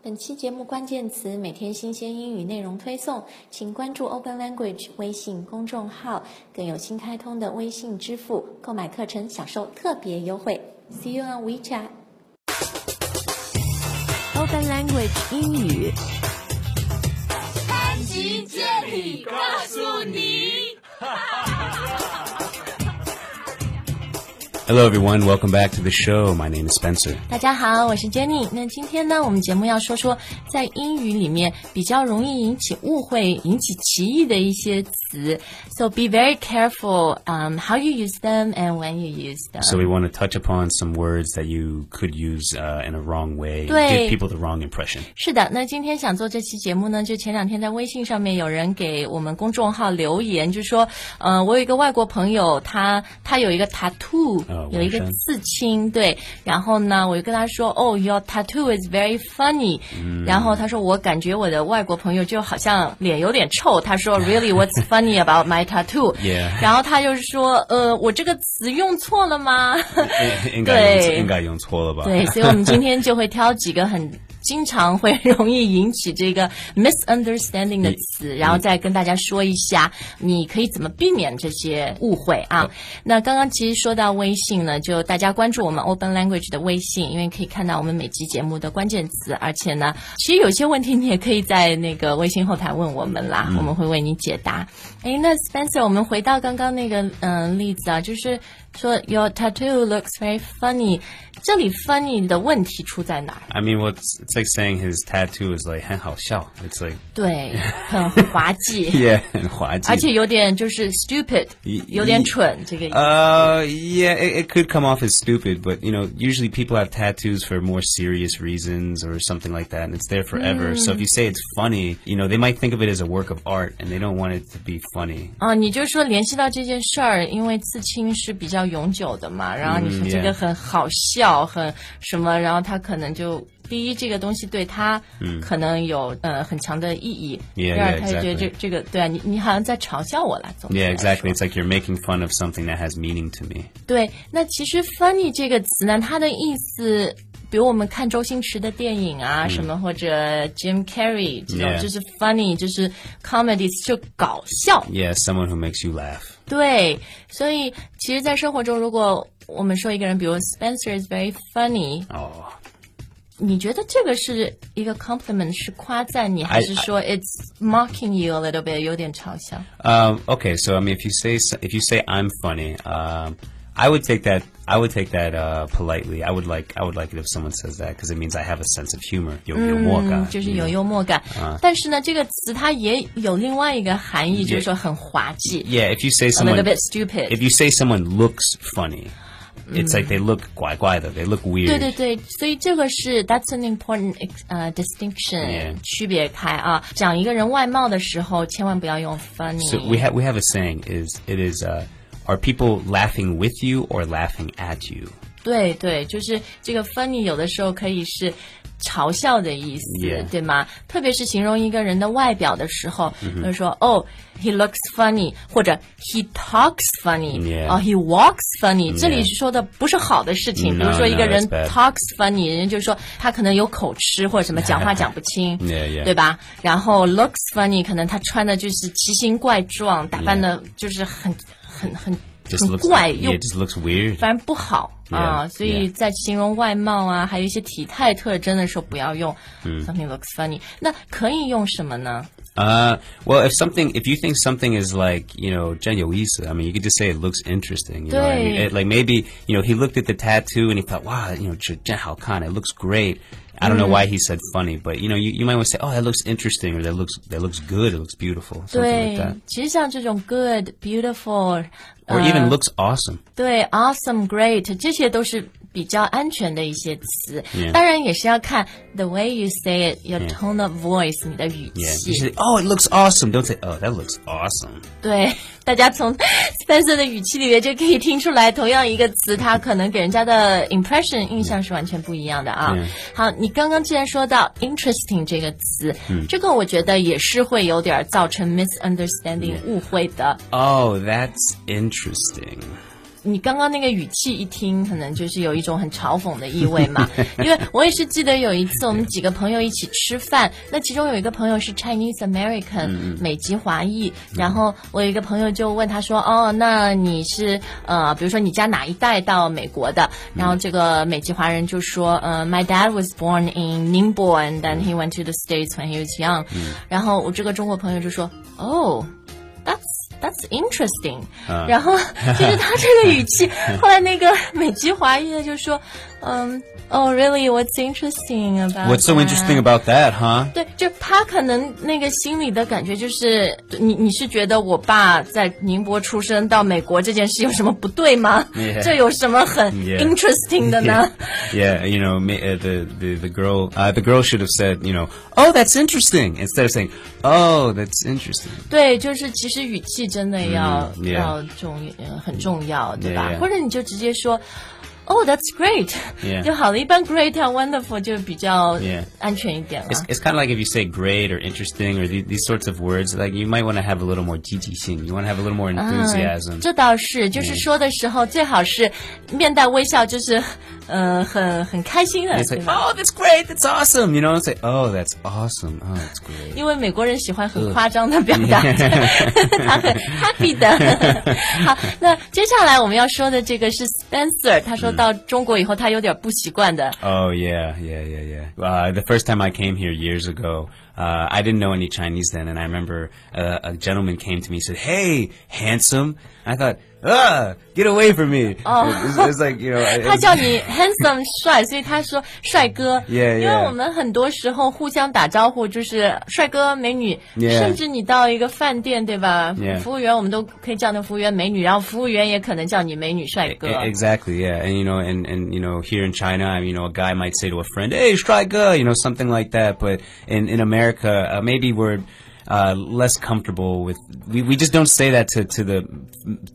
本期节目关键词每天新鲜英语内容推送，请关注 Open Language 微信公众号，更有新开通的微信支付，购买课程享受特别优惠。See you on WeChat。Open Language 英语。潘吉接力告诉你。Hello, everyone. Welcome back to the show. My name is Spencer. 大家好，我是 Jenny。那今天呢，我们节目要说说在英语里面比较容易引起误会、引起歧义的一些 词。So be very careful, um, how you use them and when you use them. So we want to touch upon some words that you could use uh, in a wrong way, 对。 give people the wrong impression. 是的，那今天想做这期节目呢，就前两天在微信上面有人给我们公众号留言，就说，呃，我有一个外国朋友，他他有一个 tattoo，、哦有一个纹身刺青，对，然后呢，我就跟他说，哦、y o u r tattoo is very funny，、然后他说，我感觉我的外国朋友就好像脸有点臭，他说，Really, what's funny about my tattoo？Yeah. 然后他就是说，呃，我这个词用错了吗？应该用-对。应该用错了吧？对，所以我们今天就会挑几个很经常会容易引起这个 misunderstanding 的词，然后再跟大家说一下，你可以怎么避免这些误会啊。那刚刚其实说到微信呢，就大家关注我们 Open Language 的微信，因为可以看到我们每期节目的关键词，而且呢，其实有些问题你也可以在那个微信后台问我们啦，我们会为你解答。诶，那 Spencer，我们回到刚刚那个嗯、呃例子啊，就是说 Your tattoo looks very funny，这里 funny 的问题出在哪儿？ I mean, what's it's like saying his tattoo is like 很好笑. It's like 对，很滑稽 yeah, 很滑稽。而且有点就是 stupid，一有点蠢，这个意思。 Uh, yeah, it, it could come off as stupid, but you know, usually people have tattoos for more serious reasons or something like that, and it's there forever. So if you say it's funny, you know, they might think of it as a work of art, and they don't want it to be funny. 啊，你就说联系到这件事儿，因为刺青是比较永久的嘛，然后你说嗯这个很好笑，很什么，然后他可能就第一这个东西对他可能有、呃很强的意义，第二他就觉得这.这个对啊，你你好像在嘲笑我了，总之 exactly. 说 It's like you're making fun of something that has meaning to me. 对，那其实 funny 这个词呢，它的意思，比如我们看周星驰的电影啊，什么或者 Jim Carrey 这种 Yeah 就是 funny，就是 comedy，就搞笑。 Yeah, someone who makes you laugh. 对，所以其实，在生活中，如果我们说一个人，比如 Spencer is very funny， Oh, 你觉得这个是一个 compliment，是夸赞你，还是 I- 说 it's mocking you a little bit，有点嘲笑？ um, okay. So I mean, if you say s- if you say I'm funny, um, I would take that. I would take that uh, politely. I would like. I would like it if someone says that because it means I have a sense of humor. 有幽默感，嗯，就是有 you know? 幽默感。但是呢，这个词它也有另外一个含义，就是说很滑稽 Yeah, if you say a someone, little bit stupid。 if you say someone looks funny, it's like they look 怪怪的, they look weird. 对对对，所以这个是 that's an important 呃 distinction Yeah. 区别开啊。讲一个人外貌的时候，千万不要用 funny。 So we have we have a saying is it is uh, are people laughing with you or laughing at you? 对对，就是这个 funny 有的时候可以是嘲笑的意思 Yeah. 对吗？特别是形容一个人的外表的时候，Mm-hmm. 说哦，he looks funny，或者 he talks funny，Yeah. 哦，he walks funny。这里说的不是好的事情，比如说一个人 talks funny，人家就说他可能有口吃或者什么讲话讲不清.对吧？然后 looks funny，可能他穿的就是奇形怪状，打扮的就是很很很很怪 weird. 反正不好啊所以在形容外貌啊，还有一些体态特征的时候，不要用 something looks funny。那可以用什么呢？Uh, well, if something, if you think something is like, you know, 真有意思, I mean, you could just say it looks interesting. You know what I mean? 对。 It, like maybe, you know, he looked at the tattoo and he thought, wow, you know, 真好看, it looks great. I don't know why he said funny, but you know, you, you might want to say, oh, that looks interesting, or that looks that looks good, it looks beautiful, something 对 like that, 其实像这种 good、beautiful， or 呃 even looks awesome. 对，awesome、great，这些都是 比较安全的一些词。 Yeah. 当然也是要看 the way you say it，your tone of voice，你的语 Yeah, 气。 you should say, oh, it looks awesome. Don't say, oh, that looks awesome. 对，大家从 Spencer 的语气里面就可以听出来，同样一个词，它可能给人家的 impression 印象是完全不一样的啊。嗯好，你刚刚既然说到 interesting 这个词，这个我觉得也是会有点造成 misunderstanding 误会的。 Oh, that's interesting. 你刚刚那个语气一听，可能就是有一种很嘲讽的意味嘛。因为我也是记得有一次我们几个朋友一起吃饭，那其中有一个朋友是 Chinese American 美籍华裔，然后我有一个朋友就问他说：“哦，那你是呃，比如说你家哪一代到美国的？”然后这个美籍华人就说：“呃，My dad was born in Ningbo and then he went to the States when he was young。”然后我这个中国朋友就说：“哦。” interesting 然后其实他这个语气 后来那个美籍华裔的就说 嗯。Oh, really? What's interesting about? What's so that? interesting about that, huh? 对，就他可能那个心里的感觉就是，你你是觉得我爸在宁波出生到美国这件事有什么不对吗 Yeah. 这有什么很 Yeah. interesting 的呢 Yeah, you know, ma- uh, the the the girl, uh, the girl should have said, you know, oh, that's interesting, instead of saying, oh, that's interesting. 对，就是其实语气真的要、嗯，yeah 要重呃很重要，对吧 Yeah, yeah 或者你就直接说。 Oh, that's great，、 Yeah 就好了。一般 great 和 wonderful 就比较 Yeah 安全一点了。 It's, it's kind of like if you say great or interesting or the, these sorts of words, like you might want to have a little more jijixing. You want to have a little more enthusiasm. 这倒是，就是说的时候最好是面带微笑，就是呃很很开心的， It's 对 like, 吧？ oh, that's great, that's awesome. You know, it's like, oh, that's awesome. Oh, that's great. 因为美国人喜欢很夸张的表达，他很 happy 的。好，那接下来我们要说的这个是 Spencer，他说 到中国以后他有点不习惯的。 Oh yeah, yeah, yeah, yeah. Uh, the first time I came here years ago, uh, I didn't know any Chinese then, and I remember uh, a gentleman came to me and said, "Hey, handsome." I thought, "Ah, get away from me!" It's, it's like you know, it- 他叫你 handsome 帅，所以他说帅哥。 Yeah, 因为 yeah. 我们很多时候互相打招呼就是帅哥、美女 Yeah. 甚至你到一个饭店，对吧 Yeah. 服务员我们都可以叫那服务员美女，然后服务员也可能叫你美女、帅哥。 E- Exactly, yeah. And you know, and and you know, here in China, I mean, you know, a guy might say to a friend, "Hey, striker," you know, something like that. But in in America, uh, maybe we're uh, less comfortable with. We, we just don't say that to to the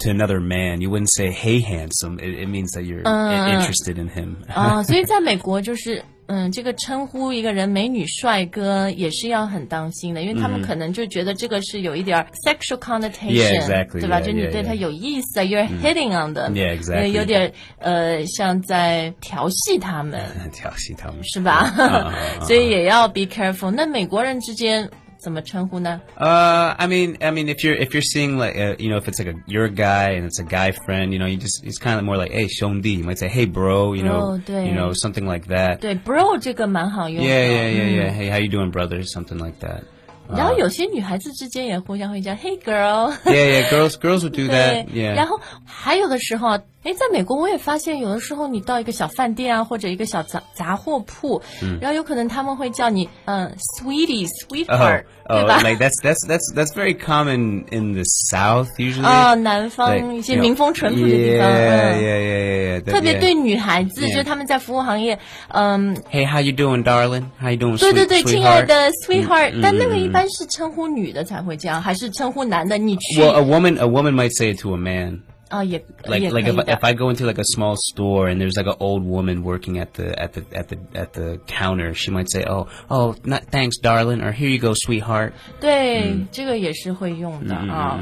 to another man. You wouldn't say, "Hey, handsome." It, it means that you're i- interested in him. 啊，所以在美国就是。嗯，这个称呼一个人美女帅哥也是要很当心的，因为他们可能就觉得这个是有一点儿 sexual connotation， Yeah, exactly, 对吧 yeah, 就你 yeah, 对他 yeah. 有意思啊，you're hitting on them， Yeah, exactly. 有点呃像在调戏他们，调戏他们。是吧？啊所以也要 be careful。那美国人之间 怎么称呼呢？ Uh, I mean, I mean, if you're if you're seeing like, uh, you know, if it's like a you're a guy and it's a guy friend, you know, you just it's kind of more like, hey, 兄弟. You might say, hey, bro, you know, Bro, 对。 you know, something like that. 对，bro 这个蛮好用的。 Yeah, yeah, yeah, yeah. Hey, how you doing, brother? Something like that. 然后有些女孩子之间也互相会叫 Hey girl。Yeah, yeah. Girls, girls would do that.，Yeah. 然后还有的时候啊，哎，在美国我也发现，有的时候你到一个小饭店啊，或者一个小杂杂货铺，嗯然后有可能他们会叫你嗯，sweetie Oh, sweetheart，、oh, 对吧？like that's that's that's that's very common in the South usually. 啊，南方一些民风淳朴的地 yeah, 方，yeah, 嗯。yeah, yeah, yeah. 特别对女孩子，Yeah. 就是他们在服务行业，嗯，Hey, how you doing, darling? How you doing, 对对对，亲爱的 sweetheart，、嗯但那个嗯一般是称呼女的才会这样，还是称呼男的？你去 Well, a woman, a woman might say it to a man. 啊，也 like 也可 like 以 if, I- 的 if I go into like a small store and there's like an old woman working at the at the at the at the counter, she might say, "Oh, oh, not thanks, darling," or "Here you go, sweetheart." 对，这个也是会用的啊。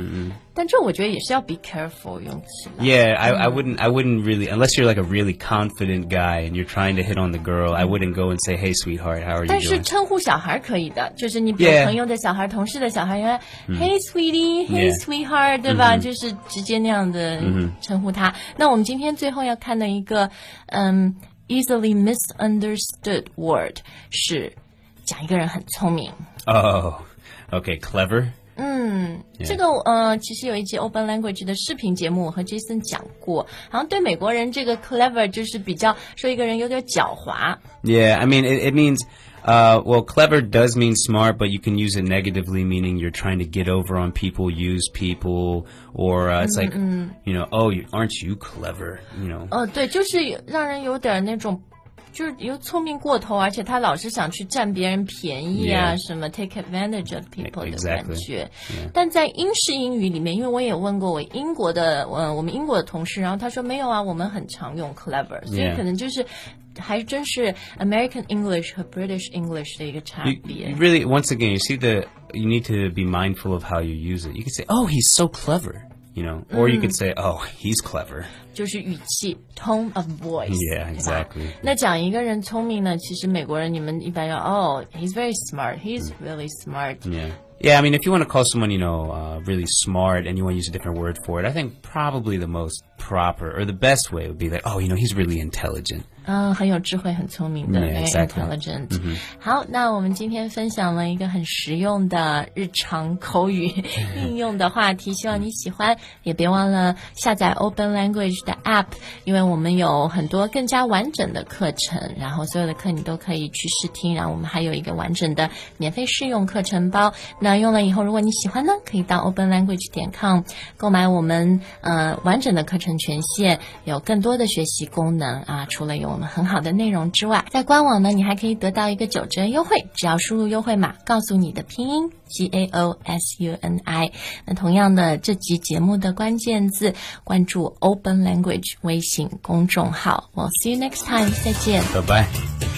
但这我觉得也是要 be careful 用起来。 Yeah, I, I wouldn't I wouldn't really unless you're like a really confident guy and you're trying to hit on the girl. I wouldn't go and say, "Hey, sweetheart, how are you 但是 doing?" 称呼小孩可以的，就是你有 Yeah 朋友的小孩、同事的小孩，原来 Hey sweetie，Hey Yeah sweetheart，对吧？就是直接那样的称呼他。那我们今天最后要看的一个，嗯，easily misunderstood word 是讲一个人很聪明。 Oh, okay, clever. 这个呃，其实有一集 Open Language 的视频节目，我和 Jason 讲过。好像对美国人这个 clever 就是比较说一个人有点狡猾。 Yeah, I mean it, it means uh, well, clever does mean smart, but you can use it negatively, meaning you're trying to get over on people, use people, or uh, it's like you know, oh, you, aren't you clever? You know. 呃，对，就是有让人有点那种。 就是又聪明过头，而且他老是想去占别人便宜啊 Yeah. 什么 take advantage of people 的 Exactly. 感觉。但在英式英语里面，因为我也问过我英国的，呃，我们英国的同事，然后他说没有啊，我们很常用 clever，所以 Yeah. 可能就是还真是 American English 和 British English 的一个差 You, 别。 you really, once again, you see the you need to be mindful of how you use it. You can say, "Oh, he's so clever." You know, or you could say, "Oh, he's clever." 就是语气 tone of voice。 Yeah, 对吧 exactly. 那讲一个人聪明呢，其实美国人你们一般要哦，he's very smart, he's really smart。 Yeah. Yeah, I mean, if you want to call someone, you know, uh, really smart and you want to use a different word for it, I think probably the most proper or the best way would be like, oh, you know, he's really intelligent. 嗯，很有智慧，很聪明的 Yeah, ，very exactly. intelligent。好，那我们今天分享了一个很实用的日常口语应用的话题，希望你喜欢。也别忘了下载 Open Language 的 App，因为我们有很多更加完整的课程，然后所有的课你都可以去试听，然后我们还有一个完整的免费试用课程包。那 用了以后，如果你喜欢呢，可以到 Open Language 点 com 购买我们呃完整的课程权限，有更多的学习功能啊。除了有我们很好的内容之外，在官网呢，你还可以得到一个九折优惠，只要输入优惠码，告诉你的拼音 G A O S U N I。那同样的，这集节目的关键字，关注 Open Language 微信公众号。We'll see you next time，再见。拜拜